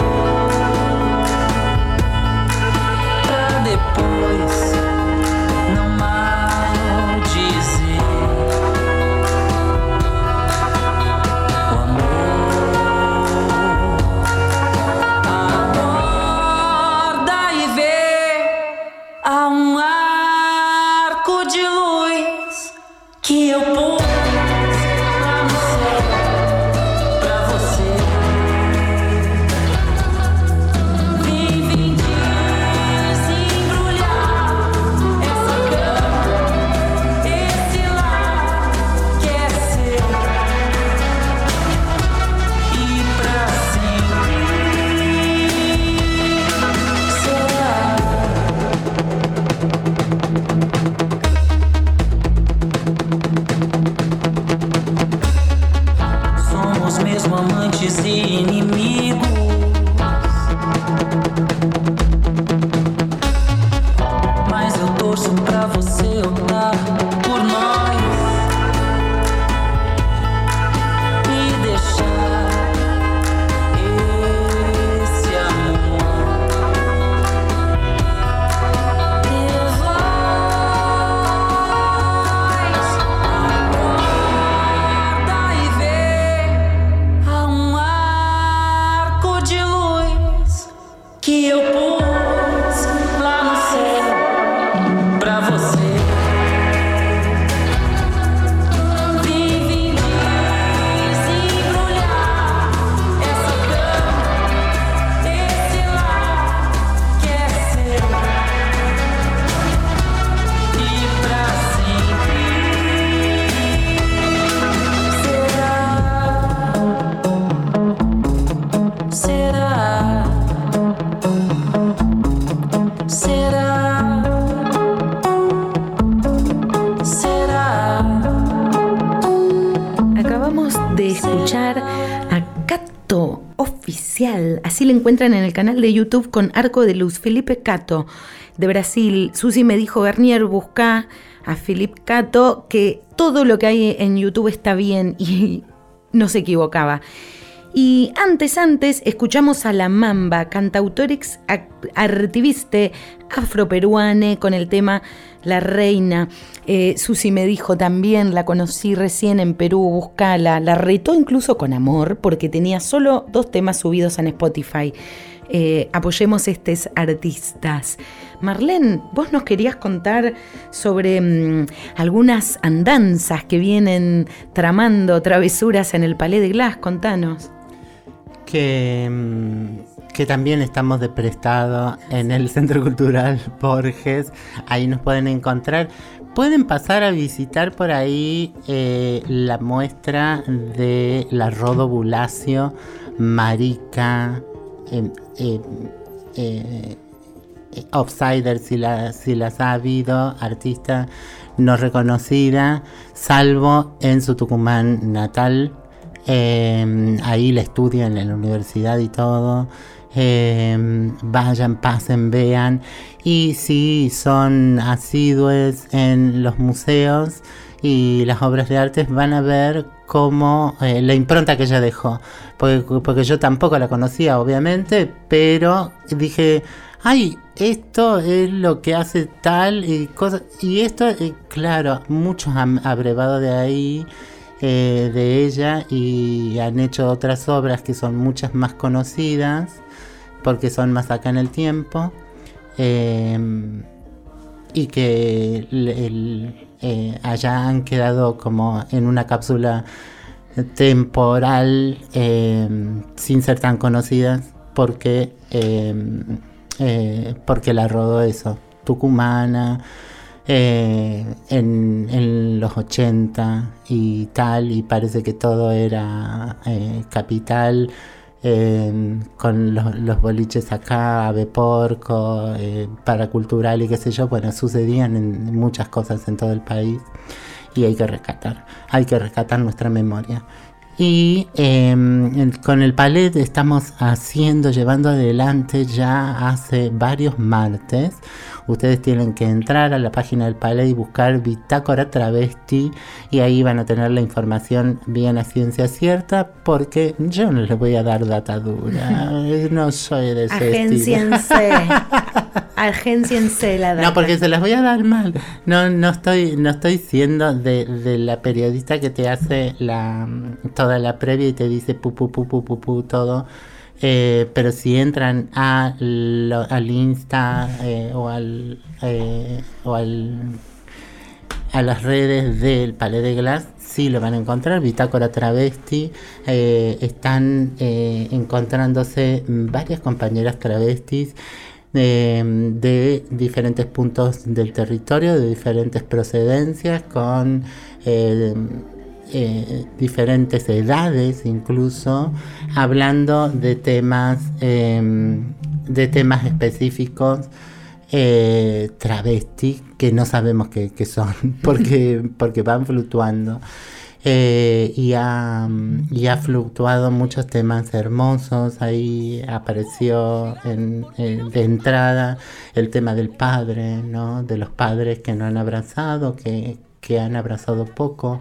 Encuentran en el canal de YouTube con Arco de Luz. Felipe Cato, de Brasil. Susi me dijo, Garnier, busca a Felipe Cato, que todo lo que hay en YouTube está bien (laughs) y no se equivocaba. Y antes, antes, escuchamos a La Mamba, cantautorix act- artiviste afroperuane con el tema La Reina. Eh, Susi me dijo también, la conocí recién en Perú, buscala. La retó incluso con amor porque tenía solo dos temas subidos en Spotify. Eh, apoyemos estos artistas. Marlene, vos nos querías contar sobre mm, algunas andanzas que vienen tramando travesuras en el Palais de Glass. Contanos. que, mm, que también estamos de prestado en el Centro Cultural Borges. Ahí nos pueden encontrar. Pueden pasar a visitar por ahí eh, la muestra de la Rodo Bulacio, Marica, eh, eh, eh, eh, si, la- si las ha habido, artista no reconocida, salvo en su Tucumán natal. Eh, ahí la estudio en la universidad y todo. Eh, vayan, pasen, vean. Y si son asiduos en los museos y las obras de arte van a ver cómo eh, la impronta que ella dejó. Porque, porque yo tampoco la conocía, obviamente, pero dije, ay, esto es lo que hace tal y cosas. Y esto, eh, claro, muchos han abrevado de ahí. eh, de ella y han hecho otras obras que son muchas más conocidas porque son más acá en el tiempo eh, y que eh, allá han quedado como en una cápsula temporal eh, sin ser tan conocidas porque eh, eh, porque la rodó eso tucumana eh, en, los 80 y tal y parece que todo era capital eh, con los, los boliches acá, Ave Porco, eh, Paracultural y qué sé yo, bueno, sucedían en muchas cosas en todo el país y hay que rescatar, hay que rescatar nuestra memoria. Y eh, con el palet estamos haciendo, llevando adelante ya hace varios martes. Ustedes tienen que entrar a la página del palet y buscar Bitácora Travesti y ahí van a tener la información bien a ciencia cierta porque yo no les voy a dar data dura. (laughs) No soy de ese estilo. (laughs) Agenciense la data. No, porque se las voy a dar mal. No, no estoy, no estoy siendo de, de la periodista que te hace la toda la previa y te dice pu pu pu pu pu, pu, todo. Eh, pero si entran a lo- al Insta eh, o al eh, o al a las redes del Palais de Glass, sí lo van a encontrar. Bitácora Travesti. eh, están eh, encontrándose varias compañeras travestis eh, de diferentes puntos del territorio, de diferentes procedencias, con eh, eh, diferentes edades incluso, hablando de temas, eh, de temas específicos eh, travesti que no sabemos qué son (laughs) porque, porque van fluctuando. Eh, y, ha, fluctuado muchos temas hermosos. Ahí apareció en- eh, de entrada el tema del padre, ¿no? de los padres que no han abrazado, que, que han abrazado poco,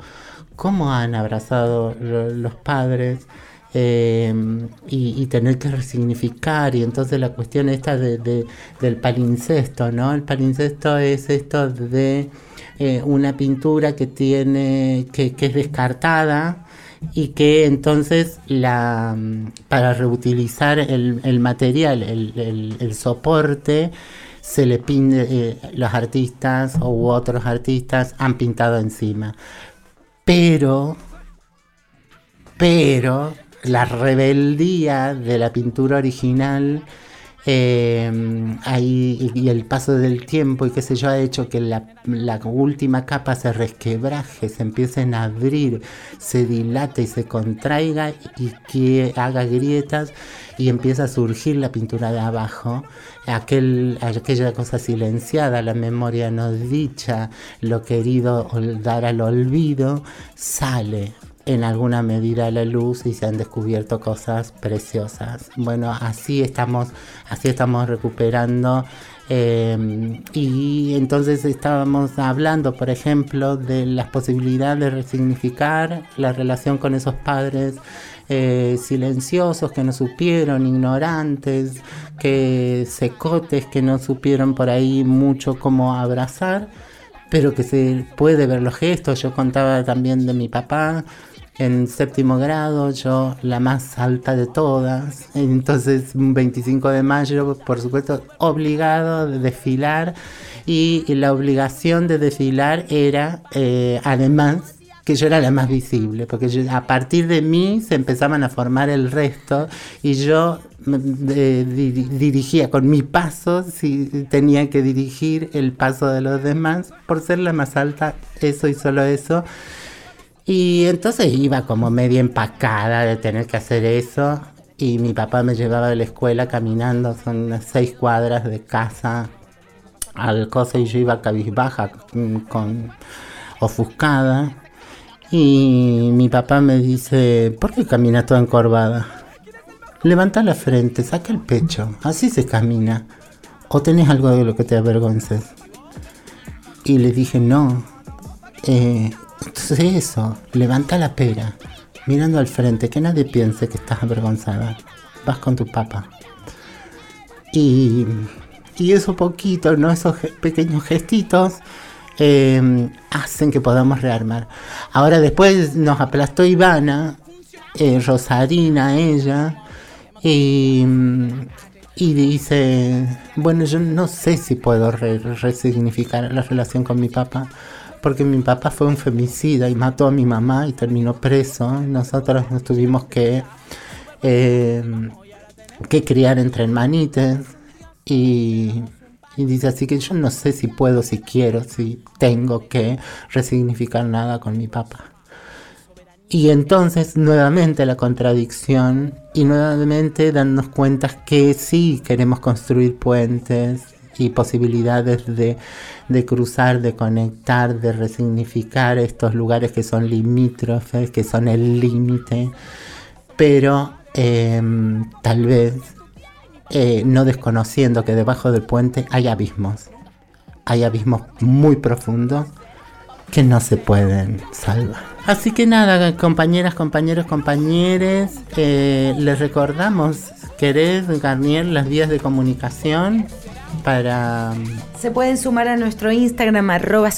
cómo han abrazado lo- los padres eh, y, tener que resignificar. Y entonces la cuestión esta de- del palincesto, ¿no? El palincesto es esto de eh, una pintura que tiene, que, es descartada y que entonces la mm, para reutilizar el, material, el soporte, se le pinde, eh, los artistas u otros artistas han pintado encima. Pero pero la rebeldía de la pintura original ahí, y el paso del tiempo y qué sé yo ha hecho que la, la última capa se resquebraje, se empiecen a abrir, se dilate y se contraiga y que haga grietas y empieza a surgir la pintura de abajo, aquel, aquella cosa silenciada, la memoria no dicha, lo querido dar al olvido, sale en alguna medida la luz y se han descubierto cosas preciosas. Bueno, así estamos, así estamos recuperando. eh, y entonces estábamos hablando, por ejemplo, de las posibilidades de resignificar la relación con esos padres eh, silenciosos que no supieron, ignorantes, que secotes que no supieron por ahí mucho cómo abrazar pero que se puede ver los gestos. Yo contaba también de mi papá en séptimo grado, yo la más alta de todas. Entonces, un 25 de mayo, por supuesto, obligado de desfilar. Y la obligación de desfilar era, eh, además, que yo era la más visible, porque a partir de mí se empezaban a formar el resto y yo eh, di- dirigía con mi paso, si tenía que dirigir el paso de los demás, por ser la más alta, eso y solo eso. Y entonces iba como media empacada de tener que hacer eso. Y mi papá me llevaba de la escuela caminando, son unas seis cuadras de casa al coso y yo iba cabizbaja mm, con ofuscada. Y mi papá me dice, ¿por qué caminas toda encorvada? Levanta la frente, saca el pecho, así se camina. ¿O tenés algo de lo que te avergonces? Y le dije, no, eh, Entonces eso, levanta la pera, mirando al frente, que nadie piense que estás avergonzada. Vas con tu papá. Y, y eso poquito, ¿no? Esos pequeños gestitos eh, hacen que podamos rearmar. Ahora después nos aplastó Ivana, eh, Rosarina, ella, y, y dice, bueno, yo no sé si puedo re- resignificar la relación con mi papá, porque mi papá fue un femicida y mató a mi mamá y terminó preso. Nosotros nos tuvimos que, eh, que criar entre hermanites y, y dice así que yo no sé si puedo, si quiero, si tengo que resignificar nada con mi papá. Y entonces nuevamente la contradicción y nuevamente darnos cuenta que sí queremos construir puentes y posibilidades de, de cruzar, de conectar, de resignificar estos lugares que son limítrofes, que son el límite, pero em, tal vez eh, no desconociendo que debajo del puente hay abismos, hay abismos muy profundos que no se pueden salvar. Así que nada, compañeras, compañeros, compañeres, eh, les recordamos, querés, Garnier, las vías de comunicación para... Se pueden sumar a nuestro Instagram, arroba.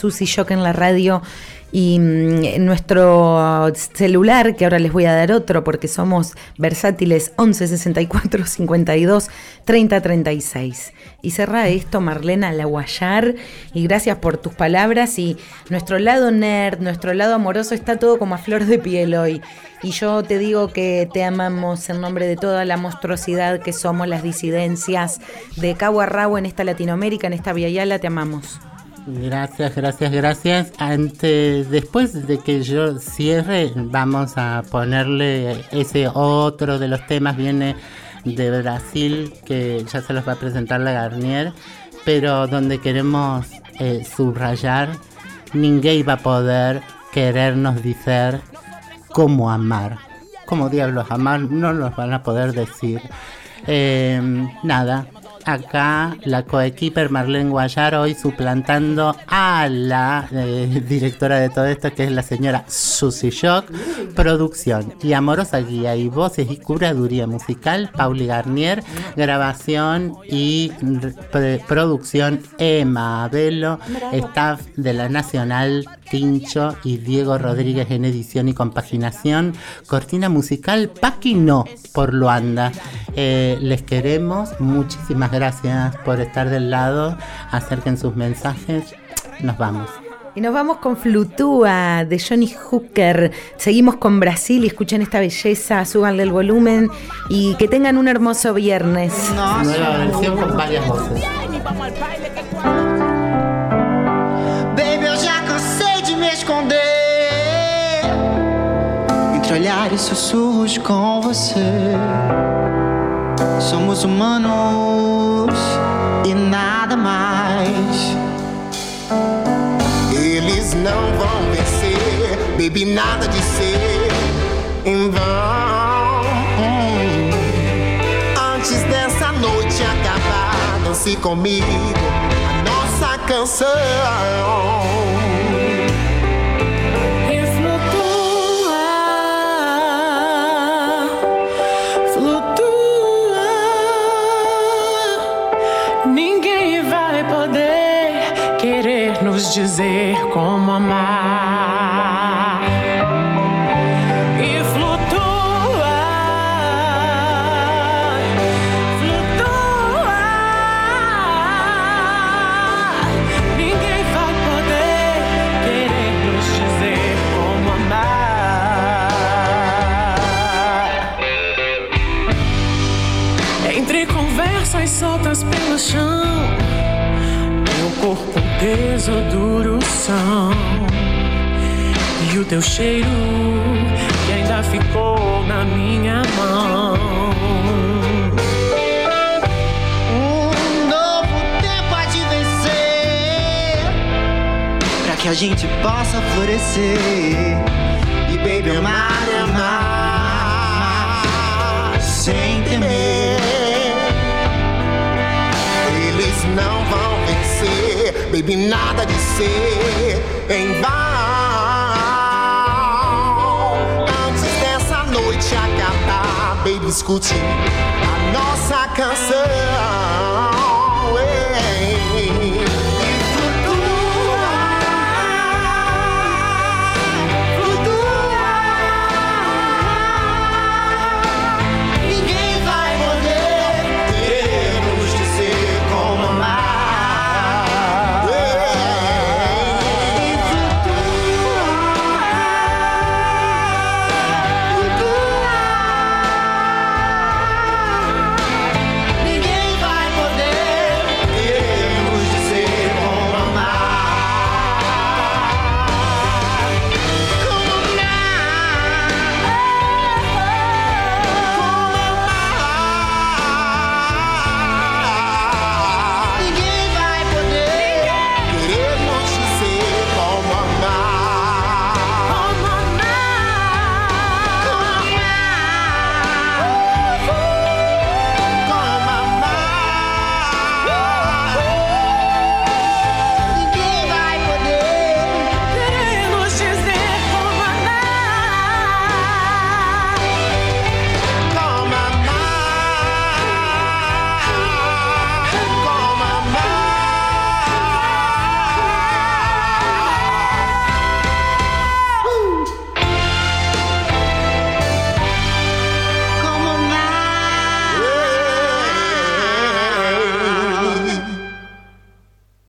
Y mm, nuestro celular, que ahora les voy a dar otro porque somos versátiles, 11 64 52 30 36. Y cerra esto, Marlena Laguayar. Y gracias por tus palabras. Y nuestro lado nerd, nuestro lado amoroso está todo como a flor de piel hoy. Y yo te digo que te amamos en nombre de toda la monstruosidad que somos las disidencias de cabo a en esta Latinoamérica, en esta Via Yala, te amamos. Gracias, gracias, gracias. Antes, después de que yo cierre, vamos a ponerle ese otro de los temas, viene de Brasil, que ya se los va a presentar la Garnier, pero donde queremos eh, subrayar, ninguém va a poder querernos decir cómo amar. Cómo diablos amar, no nos van a poder decir. Eh, nada, acá la coequiper Marlene Guayar hoy suplantando a la eh, directora de todo esto que es la señora Susi Shock, producción y amorosa guía y voces y curaduría musical Pauli Garnier, grabación y producción Emma Abelo, staff de la Nacional Tincho y Diego Rodríguez en edición y compaginación, cortina musical Paquino por Luanda. Eh, les queremos, muchísimas gracias por estar del lado, acerquen sus mensajes, nos vamos. Y nos vamos con Flutúa de Johnny Hooker. Seguimos con Brasil y escuchen esta belleza, súbanle el volumen y que tengan un hermoso viernes. Nueva versión con varias voces. Olhares sussurros com você. Somos humanos e nada mais. Eles não vão vencer, baby, nada de ser em vão. Antes dessa noite acabar, dance comigo a nossa canção. Dizer como teu cheiro que ainda ficou na minha mão. Que a gente possa florescer E baby, amar, amar Sem temer Eles não vão vencer, baby, nada de ser em vão. Discutir a nossa canção.